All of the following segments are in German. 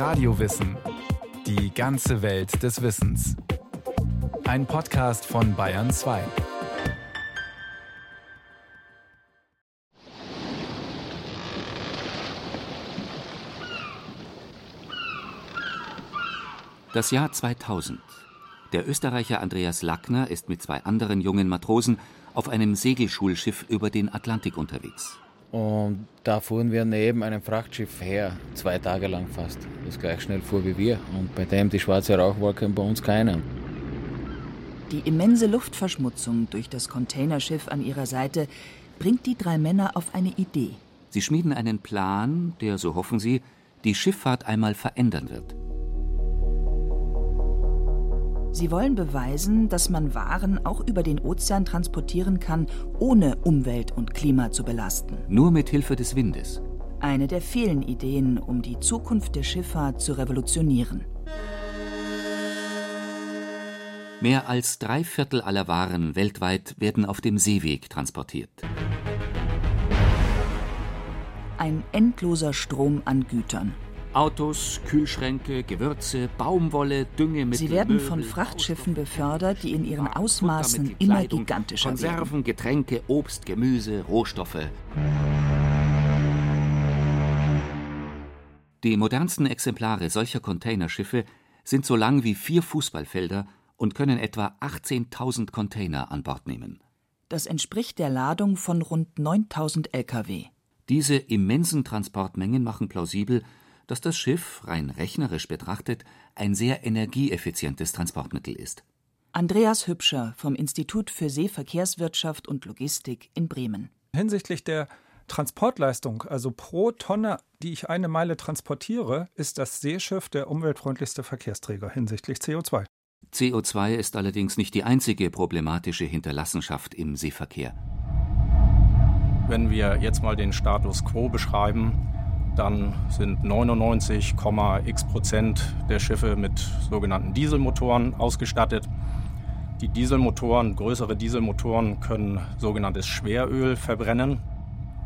Radiowissen. Die ganze Welt des Wissens. Ein Podcast von Bayern 2. Das Jahr 2000. Der Österreicher Andreas Lackner ist mit zwei anderen jungen Matrosen auf einem Segelschulschiff über den Atlantik unterwegs. Und da fuhren wir neben einem Frachtschiff her, zwei Tage lang fast, das gleich schnell fuhr wie wir. Und bei dem die schwarze Rauchwolke bei uns keine. Die immense Luftverschmutzung durch das Containerschiff an ihrer Seite bringt die drei Männer auf eine Idee. Sie schmieden einen Plan, der, so hoffen sie, die Schifffahrt einmal verändern wird. Sie wollen beweisen, dass man Waren auch über den Ozean transportieren kann, ohne Umwelt und Klima zu belasten. Nur mit Hilfe des Windes. Eine der vielen Ideen, um die Zukunft der Schifffahrt zu revolutionieren. Mehr als drei Viertel aller Waren weltweit werden auf dem Seeweg transportiert. Ein endloser Strom an Gütern. Autos, Kühlschränke, Gewürze, Baumwolle, Düngemittel. Sie werden von Frachtschiffen befördert, die in ihren Ausmaßen immer gigantischer werden. Konserven, Getränke, Obst, Gemüse, Rohstoffe. Die modernsten Exemplare solcher Containerschiffe sind so lang wie vier Fußballfelder und können etwa 18.000 Container an Bord nehmen. Das entspricht der Ladung von rund 9000 Lkw. Diese immensen Transportmengen machen plausibel, dass das Schiff, rein rechnerisch betrachtet, ein sehr energieeffizientes Transportmittel ist. Andreas Hübscher vom Institut für Seeverkehrswirtschaft und Logistik in Bremen. Hinsichtlich der Transportleistung, also pro Tonne, die ich eine Meile transportiere, ist das Seeschiff der umweltfreundlichste Verkehrsträger hinsichtlich CO2. CO2 ist allerdings nicht die einzige problematische Hinterlassenschaft im Seeverkehr. Wenn wir jetzt mal den Status quo beschreiben, dann sind 99,x Prozent der Schiffe mit sogenannten Dieselmotoren ausgestattet. Die Dieselmotoren, größere Dieselmotoren können sogenanntes Schweröl verbrennen.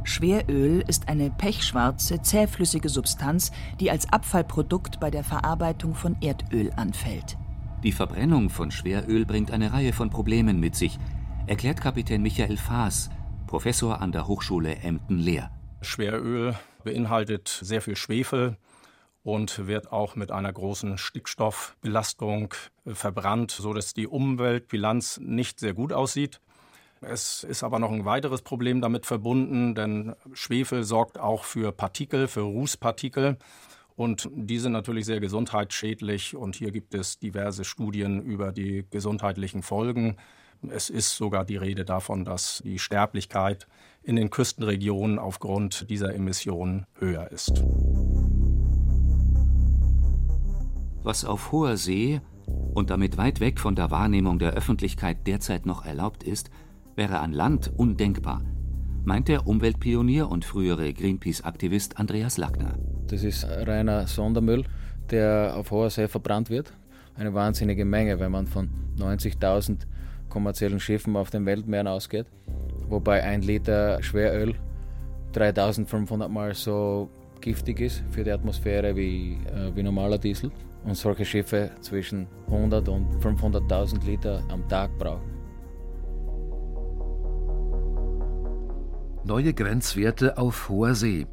Schweröl ist eine pechschwarze, zähflüssige Substanz, die als Abfallprodukt bei der Verarbeitung von Erdöl anfällt. Die Verbrennung von Schweröl bringt eine Reihe von Problemen mit sich, erklärt Kapitän Michael Faas, Professor an der Hochschule Emden-Lehr. Schweröl beinhaltet sehr viel Schwefel und wird auch mit einer großen Stickstoffbelastung äh, verbrannt, sodass die Umweltbilanz nicht sehr gut aussieht. Es ist aber noch ein weiteres Problem damit verbunden, denn Schwefel sorgt auch für Partikel, für Rußpartikel. Und die sind natürlich sehr gesundheitsschädlich. Und hier gibt es diverse Studien über die gesundheitlichen Folgen. Es ist sogar die Rede davon, dass die Sterblichkeit in den Küstenregionen aufgrund dieser Emissionen höher ist. Was auf hoher See und damit weit weg von der Wahrnehmung der Öffentlichkeit derzeit noch erlaubt ist, wäre an Land undenkbar, meint der Umweltpionier und frühere Greenpeace-Aktivist Andreas Lackner. Das ist reiner Sondermüll, der auf hoher See verbrannt wird. Eine wahnsinnige Menge, wenn man von 90.000 kommerziellen Schiffen auf den Weltmeeren ausgeht. Wobei ein Liter Schweröl 3500 Mal so giftig ist für die Atmosphäre wie, äh, wie normaler Diesel. Und solche Schiffe zwischen 100 und 500.000 Liter am Tag brauchen. Neue Grenzwerte auf hoher See.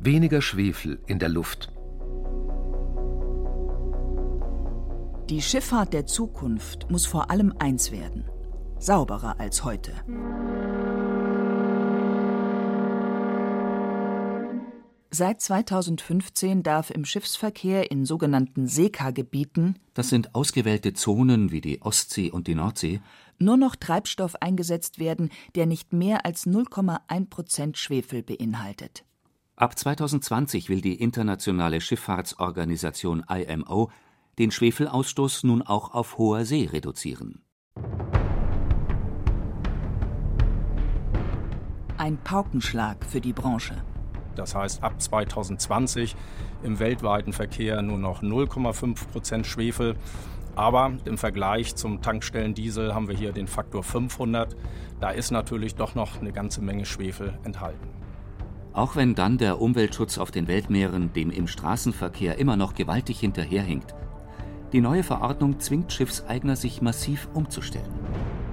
Weniger Schwefel in der Luft. Die Schifffahrt der Zukunft muss vor allem eins werden: sauberer als heute. Seit 2015 darf im Schiffsverkehr in sogenannten SECA-Gebieten, Das sind ausgewählte Zonen wie die Ostsee und die Nordsee, nur noch Treibstoff eingesetzt werden, der nicht mehr als 0,1 Prozent Schwefel beinhaltet. Ab 2020 will die internationale Schifffahrtsorganisation IMO den Schwefelausstoß nun auch auf hoher See reduzieren. Ein Paukenschlag für die Branche. Das heißt, ab 2020 im weltweiten Verkehr nur noch 0,5 Prozent Schwefel. Aber im Vergleich zum Tankstellendiesel haben wir hier den Faktor 500. Da ist natürlich doch noch eine ganze Menge Schwefel enthalten. Auch wenn dann der Umweltschutz auf den Weltmeeren dem im Straßenverkehr immer noch gewaltig hinterherhinkt. Die neue Verordnung zwingt Schiffseigner, sich massiv umzustellen.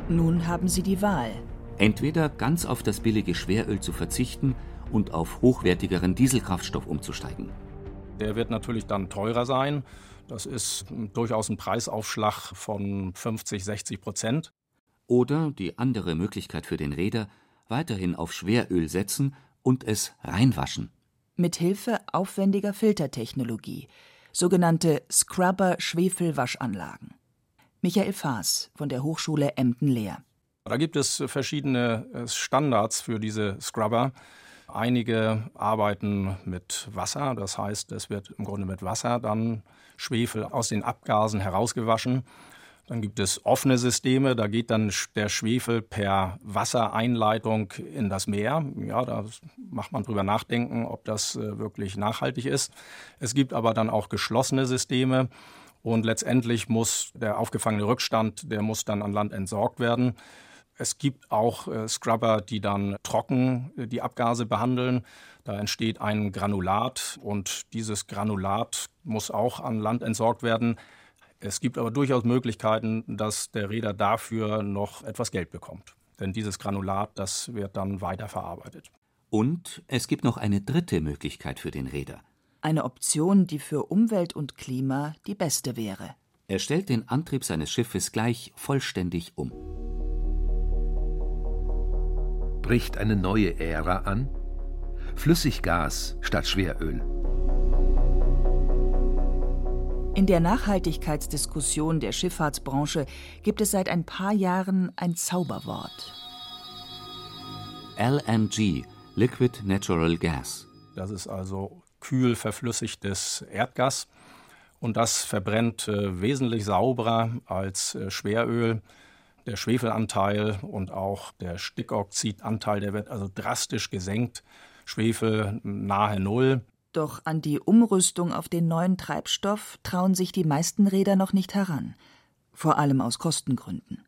Nun haben sie die Wahl. Entweder ganz auf das billige Schweröl zu verzichten und auf hochwertigeren Dieselkraftstoff umzusteigen. Der wird natürlich dann teurer sein. Das ist durchaus ein Preisaufschlag von 50, 60 Prozent. Oder die andere Möglichkeit für den Reeder, weiterhin auf Schweröl setzen und es reinwaschen. Mit Hilfe aufwendiger Filtertechnologie, sogenannte Scrubber-Schwefelwaschanlagen. Michael Faas von der Hochschule Emden-Lehr. Da gibt es verschiedene äh, Standards für diese Scrubber. Einige arbeiten mit Wasser, das heißt, es wird im Grunde mit Wasser dann Schwefel aus den Abgasen herausgewaschen. Dann gibt es offene Systeme, da geht dann der Schwefel per Wassereinleitung in das Meer. Ja, da macht man drüber nachdenken, ob das äh, wirklich nachhaltig ist. Es gibt aber dann auch geschlossene Systeme und letztendlich muss der aufgefangene Rückstand, der muss dann an Land entsorgt werden. Es gibt auch äh, Scrubber, die dann trocken äh, die Abgase behandeln. Da entsteht ein Granulat und dieses Granulat muss auch an Land entsorgt werden. Es gibt aber durchaus Möglichkeiten, dass der Reeder dafür noch etwas Geld bekommt. Denn dieses Granulat, das wird dann weiterverarbeitet. Und es gibt noch eine dritte Möglichkeit für den Reeder. Eine Option, die für Umwelt und Klima die beste wäre. Er stellt den Antrieb seines Schiffes gleich vollständig um. Bricht eine neue Ära an? Flüssiggas statt Schweröl. In der Nachhaltigkeitsdiskussion der Schifffahrtsbranche gibt es seit ein paar Jahren ein Zauberwort. LNG, Liquid Natural Gas. Das ist also kühl verflüssigtes Erdgas und das verbrennt äh, wesentlich sauberer als äh, Schweröl. Der Schwefelanteil und auch der Stickoxidanteil, der wird also drastisch gesenkt. Schwefel nahe Null. Doch an die Umrüstung auf den neuen Treibstoff trauen sich die meisten Räder noch nicht heran, vor allem aus Kostengründen.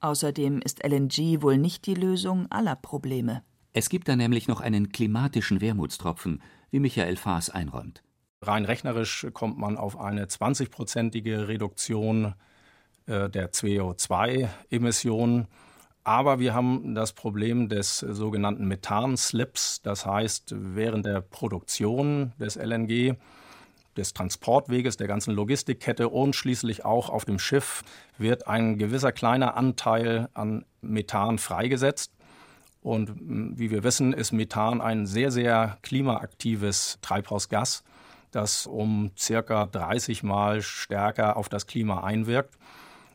Außerdem ist LNG wohl nicht die Lösung aller Probleme. Es gibt da nämlich noch einen klimatischen Wermutstropfen, wie Michael Faas einräumt. Rein rechnerisch kommt man auf eine 20-prozentige Reduktion äh, der CO2-Emissionen. Aber wir haben das Problem des sogenannten Methanslips. Das heißt, während der Produktion des LNG, des Transportweges, der ganzen Logistikkette und schließlich auch auf dem Schiff wird ein gewisser kleiner Anteil an Methan freigesetzt. Und hm, wie wir wissen, ist Methan ein sehr, sehr klimaaktives Treibhausgas, das um circa 30 Mal stärker auf das Klima einwirkt.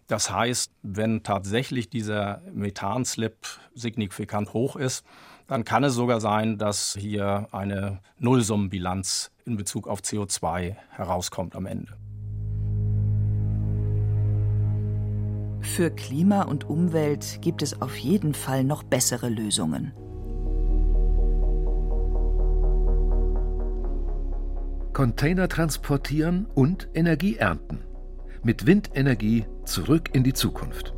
Das heißt, wenn tatsächlich dieser Methanslip signifikant hoch ist, dann kann es sogar sein, dass hier eine Nullsummenbilanz in Bezug auf CO2 herauskommt am Ende. Für Klima und Umwelt gibt es auf jeden Fall noch bessere Lösungen. Container transportieren und Energie ernten mit Windenergie zurück in die Zukunft.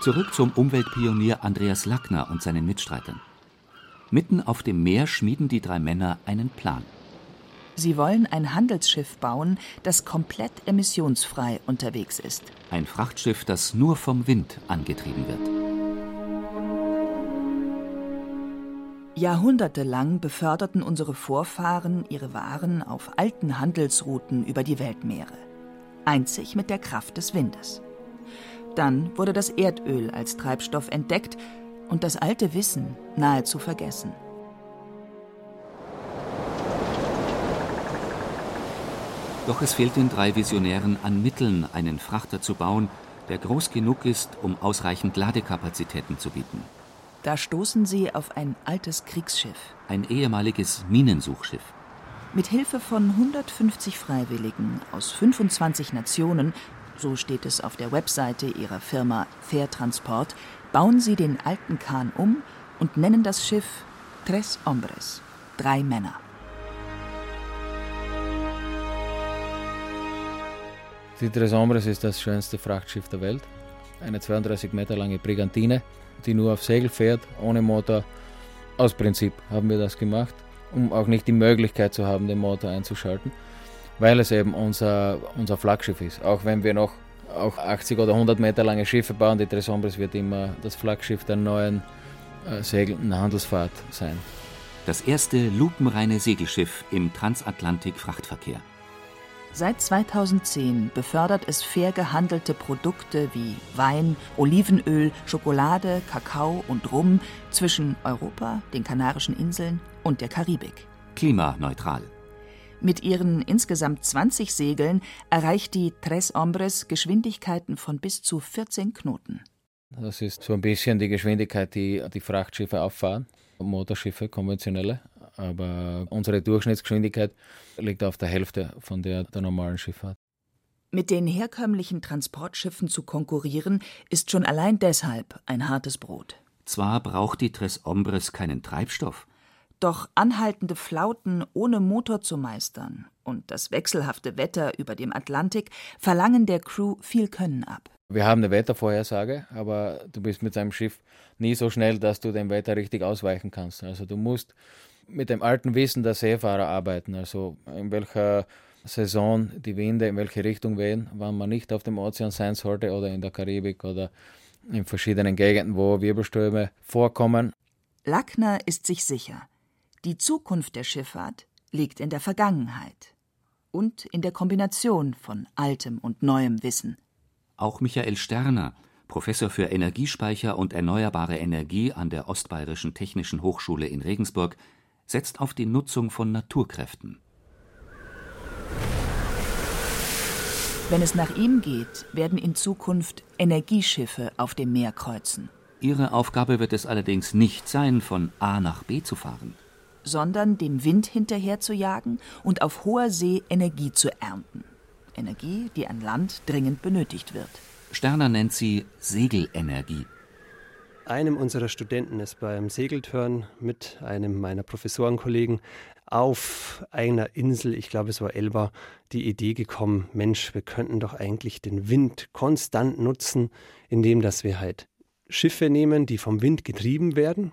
Zurück zum Umweltpionier Andreas Lackner und seinen Mitstreitern. Mitten auf dem Meer schmieden die drei Männer einen Plan. Sie wollen ein Handelsschiff bauen, das komplett emissionsfrei unterwegs ist. Ein Frachtschiff, das nur vom Wind angetrieben wird. Jahrhundertelang beförderten unsere Vorfahren ihre Waren auf alten Handelsrouten über die Weltmeere, einzig mit der Kraft des Windes. Dann wurde das Erdöl als Treibstoff entdeckt und das alte Wissen nahezu vergessen. Doch es fehlt den drei Visionären an Mitteln, einen Frachter zu bauen, der groß genug ist, um ausreichend Ladekapazitäten zu bieten. Da stoßen sie auf ein altes Kriegsschiff. Ein ehemaliges Minensuchschiff. Mit Hilfe von 150 Freiwilligen aus 25 Nationen, so steht es auf der Webseite ihrer Firma Fair Transport, bauen sie den alten Kahn um und nennen das Schiff Tres Hombres, drei Männer. Die Tres Hombres ist das schönste Frachtschiff der Welt. Eine 32 Meter lange Brigantine, die nur auf Segel fährt, ohne Motor. Aus Prinzip haben wir das gemacht, um auch nicht die Möglichkeit zu haben, den Motor einzuschalten, weil es eben unser, unser Flaggschiff ist. Auch wenn wir noch auch 80 oder 100 Meter lange Schiffe bauen, die Tres Hombres wird immer das Flaggschiff der neuen äh, segelnden Handelsfahrt sein. Das erste lupenreine Segelschiff im Transatlantik-Frachtverkehr. Seit 2010 befördert es fair gehandelte Produkte wie Wein, Olivenöl, Schokolade, Kakao und Rum zwischen Europa, den Kanarischen Inseln und der Karibik. Klimaneutral. Mit ihren insgesamt 20 Segeln erreicht die Tres Hombres Geschwindigkeiten von bis zu 14 Knoten. Das ist so ein bisschen die Geschwindigkeit, die die Frachtschiffe auffahren, Motorschiffe, konventionelle. Aber unsere Durchschnittsgeschwindigkeit liegt auf der Hälfte von der der normalen Schifffahrt. Mit den herkömmlichen Transportschiffen zu konkurrieren, ist schon allein deshalb ein hartes Brot. Zwar braucht die Tres Hombres keinen Treibstoff, doch anhaltende Flauten ohne Motor zu meistern und das wechselhafte Wetter über dem Atlantik verlangen der Crew viel Können ab. Wir haben eine Wettervorhersage, aber du bist mit deinem Schiff nie so schnell, dass du dem Wetter richtig ausweichen kannst. Also du musst mit dem alten Wissen der Seefahrer arbeiten, also in welcher Saison die Winde in welche Richtung wehen, wann man nicht auf dem Ozean sein sollte oder in der Karibik oder in verschiedenen Gegenden, wo Wirbelstürme vorkommen. Lackner ist sich sicher, die Zukunft der Schifffahrt liegt in der Vergangenheit und in der Kombination von altem und neuem Wissen. Auch Michael Sterner, Professor für Energiespeicher und erneuerbare Energie an der Ostbayerischen Technischen Hochschule in Regensburg, setzt auf die Nutzung von Naturkräften. Wenn es nach ihm geht, werden in Zukunft Energieschiffe auf dem Meer kreuzen. Ihre Aufgabe wird es allerdings nicht sein, von A nach B zu fahren, sondern dem Wind hinterher zu jagen und auf hoher See Energie zu ernten. Energie, die an Land dringend benötigt wird. Sterner nennt sie Segelenergie. Einem unserer Studenten ist beim Segeltörn mit einem meiner Professorenkollegen auf einer Insel, ich glaube es war Elba, die Idee gekommen, Mensch, wir könnten doch eigentlich den Wind konstant nutzen, indem dass wir halt Schiffe nehmen, die vom Wind getrieben werden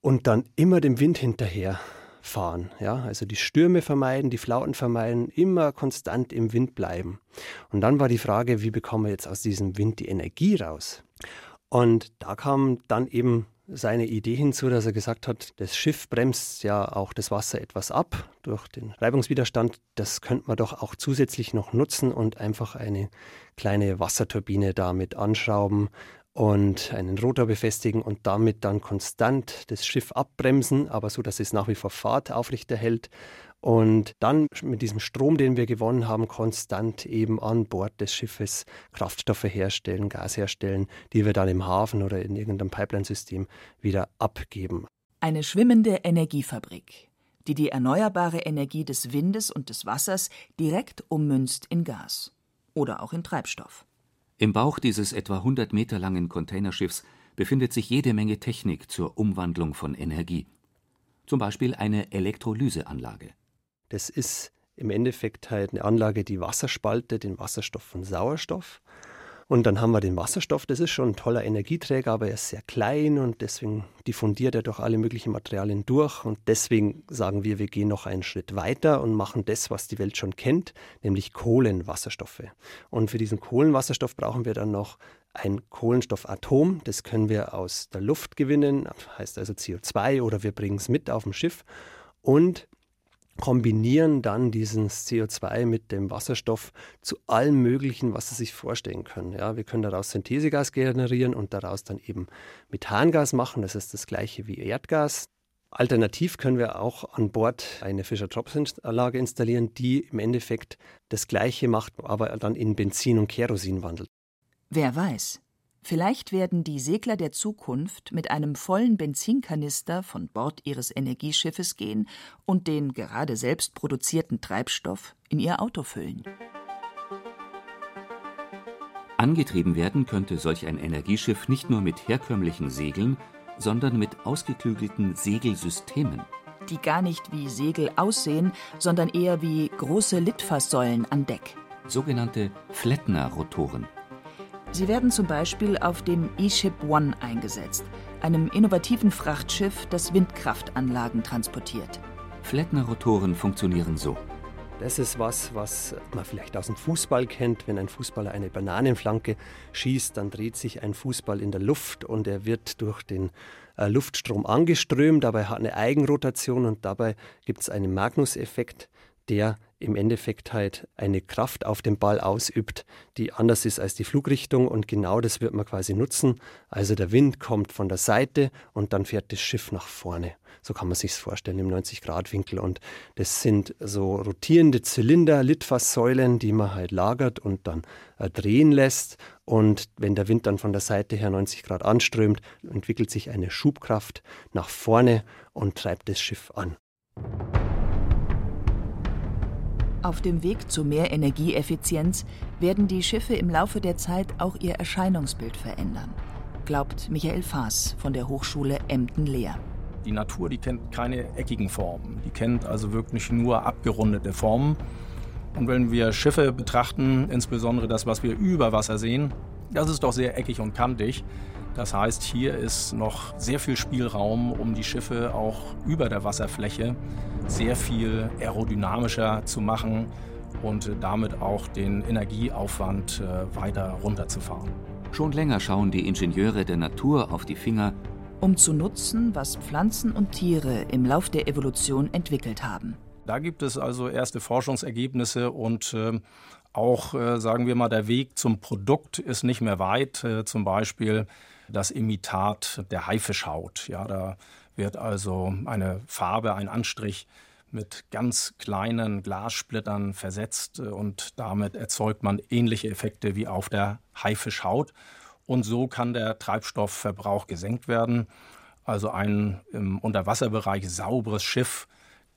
und dann immer dem Wind hinterher fahren. Ja? Also die Stürme vermeiden, die Flauten vermeiden, immer konstant im Wind bleiben. Und dann war die Frage, wie bekommen wir jetzt aus diesem Wind die Energie raus? Und da kam dann eben seine Idee hinzu, dass er gesagt hat, das Schiff bremst ja auch das Wasser etwas ab durch den Reibungswiderstand. Das könnte man doch auch zusätzlich noch nutzen und einfach eine kleine Wasserturbine damit anschrauben und einen Rotor befestigen und damit dann konstant das Schiff abbremsen, aber so, dass es nach wie vor Fahrt aufrechterhält und dann mit diesem Strom, den wir gewonnen haben, konstant eben an Bord des Schiffes Kraftstoffe herstellen, Gas herstellen, die wir dann im Hafen oder in irgendeinem Pipeline-System wieder abgeben. Eine schwimmende Energiefabrik, die die erneuerbare Energie des Windes und des Wassers direkt ummünzt in Gas oder auch in Treibstoff. Im Bauch dieses etwa 100 Meter langen Containerschiffs befindet sich jede Menge Technik zur Umwandlung von Energie. Zum Beispiel eine Elektrolyseanlage. Das ist im Endeffekt halt eine Anlage, die Wasser spaltet, den Wasserstoff von Sauerstoff. Und dann haben wir den Wasserstoff, das ist schon ein toller Energieträger, aber er ist sehr klein und deswegen diffundiert er durch alle möglichen Materialien durch. Und deswegen sagen wir, wir gehen noch einen Schritt weiter und machen das, was die Welt schon kennt, nämlich Kohlenwasserstoffe. Und für diesen Kohlenwasserstoff brauchen wir dann noch ein Kohlenstoffatom. Das können wir aus der Luft gewinnen, heißt also CO2 oder wir bringen es mit auf dem Schiff. Und kombinieren dann dieses CO2 mit dem Wasserstoff zu allem Möglichen, was Sie sich vorstellen können. Ja, wir können daraus Synthesegas generieren und daraus dann eben Methangas machen. Das ist das gleiche wie Erdgas. Alternativ können wir auch an Bord eine Fischer-Tropsch-Anlage installieren, die im Endeffekt das Gleiche macht, aber dann in Benzin und Kerosin wandelt. Wer weiß, Vielleicht werden die Segler der Zukunft mit einem vollen Benzinkanister von Bord ihres Energieschiffes gehen und den gerade selbst produzierten Treibstoff in ihr Auto füllen. Angetrieben werden könnte solch ein Energieschiff nicht nur mit herkömmlichen Segeln, sondern mit ausgeklügelten Segelsystemen. Die gar nicht wie Segel aussehen, sondern eher wie große Litfaßsäulen an Deck. sogenannte Flettner-Rotoren. Sie werden zum Beispiel auf dem E-Ship One eingesetzt, einem innovativen Frachtschiff, das Windkraftanlagen transportiert. Flettner-Rotoren funktionieren so. Das ist was, was man vielleicht aus dem Fußball kennt. Wenn ein Fußballer eine Bananenflanke schießt, dann dreht sich ein Fußball in der Luft und er wird durch den äh, Luftstrom angeströmt. Dabei hat eine Eigenrotation und dabei gibt es einen Magnus-Effekt, der im Endeffekt halt eine Kraft auf den Ball ausübt, die anders ist als die Flugrichtung und genau das wird man quasi nutzen. Also der Wind kommt von der Seite und dann fährt das Schiff nach vorne. So kann man sich's vorstellen im 90-Grad-Winkel und das sind so rotierende Zylinder, Litfaßsäulen, die man halt lagert und dann äh, drehen lässt und wenn der Wind dann von der Seite her 90 Grad anströmt, entwickelt sich eine Schubkraft nach vorne und treibt das Schiff an. Auf dem Weg zu mehr Energieeffizienz werden die Schiffe im Laufe der Zeit auch ihr Erscheinungsbild verändern, glaubt Michael Faas von der Hochschule Emden-Lehr. Die Natur, die kennt keine eckigen Formen. Die kennt also wirklich nur abgerundete Formen. Und wenn wir Schiffe betrachten, insbesondere das, was wir über Wasser sehen, das ist doch sehr eckig und kantig. Das heißt, hier ist noch sehr viel Spielraum, um die Schiffe auch über der Wasserfläche sehr viel aerodynamischer zu machen und damit auch den Energieaufwand äh, weiter runterzufahren. Schon länger schauen die Ingenieure der Natur auf die Finger, um zu nutzen, was Pflanzen und Tiere im Lauf der Evolution entwickelt haben. Da gibt es also erste Forschungsergebnisse und äh, auch, äh, sagen wir mal, der Weg zum Produkt ist nicht mehr weit. Äh, zum Beispiel das Imitat der Haifischhaut. Ja, da wird also eine Farbe, ein Anstrich mit ganz kleinen Glassplittern versetzt äh, und damit erzeugt man ähnliche Effekte wie auf der Haifischhaut. Und so kann der Treibstoffverbrauch gesenkt werden. Also ein im Unterwasserbereich sauberes Schiff,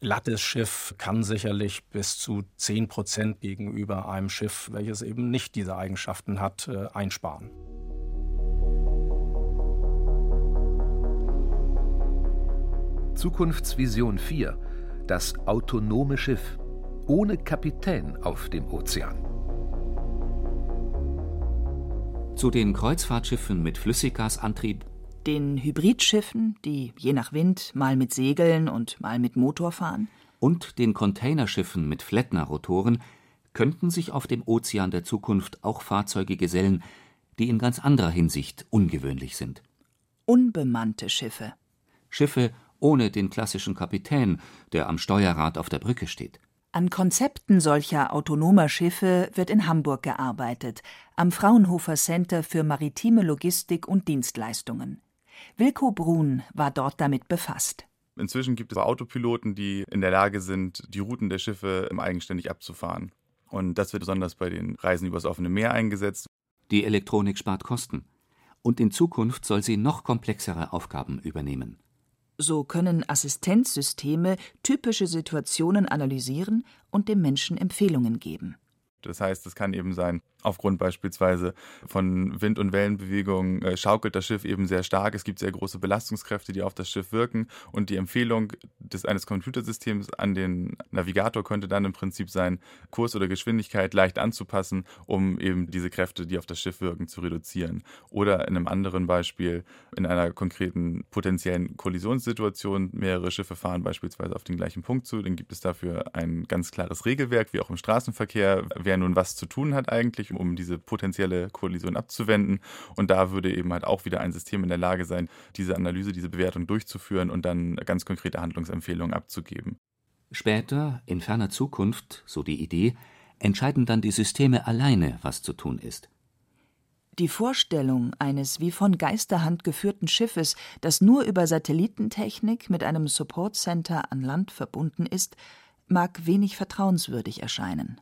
glattes Schiff kann sicherlich bis zu 10 Prozent gegenüber einem Schiff, welches eben nicht diese Eigenschaften hat, äh, einsparen. Zukunftsvision 4. Das autonome Schiff. Ohne Kapitän auf dem Ozean. Zu den Kreuzfahrtschiffen mit Flüssiggasantrieb, den Hybridschiffen, die je nach Wind mal mit Segeln und mal mit Motor fahren, und den Containerschiffen mit Flettner-Rotoren könnten sich auf dem Ozean der Zukunft auch Fahrzeuge gesellen, die in ganz anderer Hinsicht ungewöhnlich sind. Unbemannte Schiffe. Schiffe ohne den klassischen Kapitän, der am Steuerrad auf der Brücke steht. An Konzepten solcher autonomer Schiffe wird in Hamburg gearbeitet, am Fraunhofer Center für maritime Logistik und Dienstleistungen. Wilko Brun war dort damit befasst. Inzwischen gibt es Autopiloten, die in der Lage sind, die Routen der Schiffe eigenständig abzufahren. Und das wird besonders bei den Reisen übers offene Meer eingesetzt. Die Elektronik spart Kosten. Und in Zukunft soll sie noch komplexere Aufgaben übernehmen. So können Assistenzsysteme typische Situationen analysieren und dem Menschen Empfehlungen geben. Das heißt, es kann eben sein, aufgrund beispielsweise von Wind- und Wellenbewegungen äh, schaukelt das Schiff eben sehr stark. Es gibt sehr große Belastungskräfte, die auf das Schiff wirken. Und die Empfehlung des, eines Computersystems an den Navigator könnte dann im Prinzip sein, Kurs oder Geschwindigkeit leicht anzupassen, um eben diese Kräfte, die auf das Schiff wirken, zu reduzieren. Oder in einem anderen Beispiel, in einer konkreten potenziellen Kollisionssituation, mehrere Schiffe fahren beispielsweise auf den gleichen Punkt zu, dann gibt es dafür ein ganz klares Regelwerk, wie auch im Straßenverkehr, wer nun was zu tun hat eigentlich, um diese potenzielle Kollision abzuwenden. Und da würde eben halt auch wieder ein System in der Lage sein, diese Analyse, diese Bewertung durchzuführen und dann ganz konkrete Handlungsempfehlungen abzugeben. Später, in ferner Zukunft, so die Idee, entscheiden dann die Systeme alleine, was zu tun ist. Die Vorstellung eines wie von Geisterhand geführten Schiffes, das nur über Satellitentechnik mit einem Support Center an Land verbunden ist, mag wenig vertrauenswürdig erscheinen.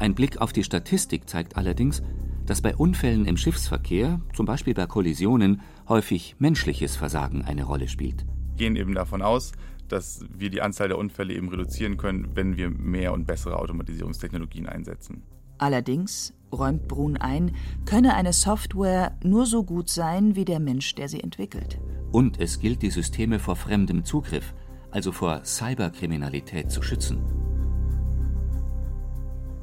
Ein Blick auf die Statistik zeigt allerdings, dass bei Unfällen im Schiffsverkehr, zum Beispiel bei Kollisionen, häufig menschliches Versagen eine Rolle spielt. Wir gehen eben davon aus, dass wir die Anzahl der Unfälle eben reduzieren können, wenn wir mehr und bessere Automatisierungstechnologien einsetzen. Allerdings, räumt Brun ein, könne eine Software nur so gut sein wie der Mensch, der sie entwickelt. Und es gilt, die Systeme vor fremdem Zugriff, also vor Cyberkriminalität, zu schützen.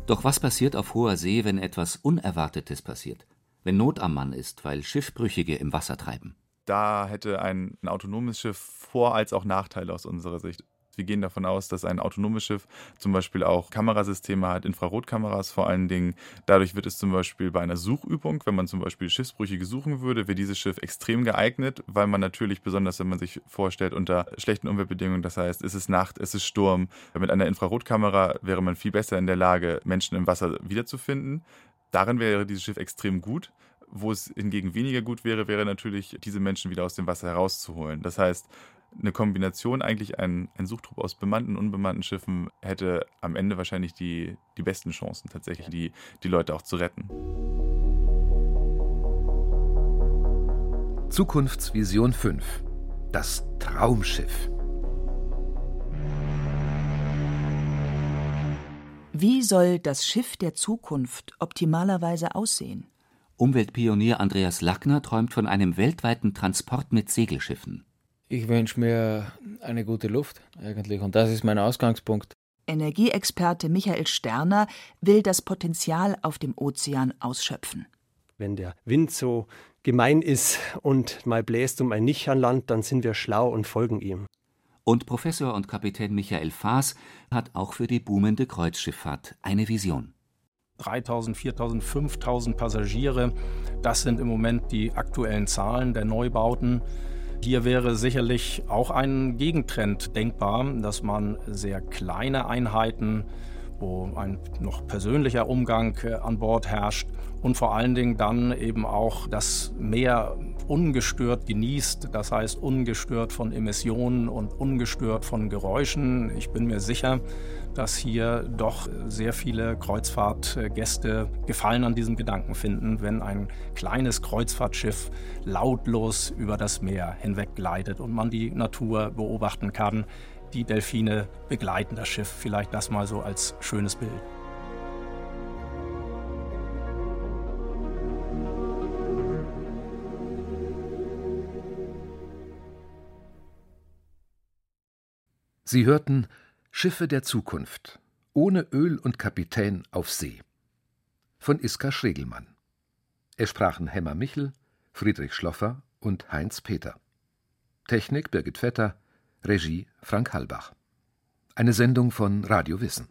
Doch was passiert auf hoher See, wenn etwas Unerwartetes passiert? Wenn Not am Mann ist, weil Schiffbrüchige im Wasser treiben? Da hätte ein, ein autonomes Schiff Vor- als auch Nachteile aus unserer Sicht. Wir gehen davon aus, dass ein autonomes Schiff zum Beispiel auch Kamerasysteme hat, Infrarotkameras vor allen Dingen. Dadurch wird es zum Beispiel bei einer Suchübung, wenn man zum Beispiel Schiffsbrüchige suchen würde, wäre dieses Schiff extrem geeignet, weil man natürlich, besonders wenn man sich vorstellt, unter schlechten Umweltbedingungen, das heißt, es ist Nacht, es ist Sturm, mit einer Infrarotkamera wäre man viel besser in der Lage, Menschen im Wasser wiederzufinden. Darin wäre dieses Schiff extrem gut. Wo es hingegen weniger gut wäre, wäre natürlich, diese Menschen wieder aus dem Wasser herauszuholen. Das heißt, eine Kombination, eigentlich ein, ein Suchtrupp aus bemannten und unbemannten Schiffen, hätte am Ende wahrscheinlich die, die besten Chancen, tatsächlich die, die Leute auch zu retten. Zukunftsvision 5. Das Traumschiff. Wie soll das Schiff der Zukunft optimalerweise aussehen? Umweltpionier Andreas Lackner träumt von einem weltweiten Transport mit Segelschiffen. Ich wünsche mir eine gute Luft eigentlich und das ist mein Ausgangspunkt. Energieexperte Michael Sterner will das Potenzial auf dem Ozean ausschöpfen. Wenn der Wind so gemein ist und mal bläst um ein nicht an Land, dann sind wir schlau und folgen ihm. Und Professor und Kapitän Michael Faas hat auch für die boomende Kreuzschifffahrt eine Vision. 3000, 4000, 5000 Passagiere, das sind im Moment die aktuellen Zahlen der Neubauten. Hier wäre sicherlich auch ein Gegentrend denkbar, dass man sehr kleine Einheiten, wo ein noch persönlicher Umgang äh, an Bord herrscht und vor allen Dingen dann eben auch das Meer ungestört genießt, das heißt ungestört von Emissionen und ungestört von Geräuschen. Ich bin mir sicher, dass hier doch sehr viele Kreuzfahrtgäste Gefallen an diesem Gedanken finden, wenn ein kleines Kreuzfahrtschiff lautlos über das Meer hinweg gleitet und man die Natur beobachten kann. Die Delfine begleiten das Schiff, vielleicht das mal so als schönes Bild. Sie hörten Schiffe der Zukunft ohne Öl und Kapitän auf See von Iska Schregelmann. Es sprachen Hemmer Michel, Friedrich Schloffer und Heinz Peter. Technik Birgit Vetter, Regie Frank Halbach. Eine Sendung von Radio Wissen.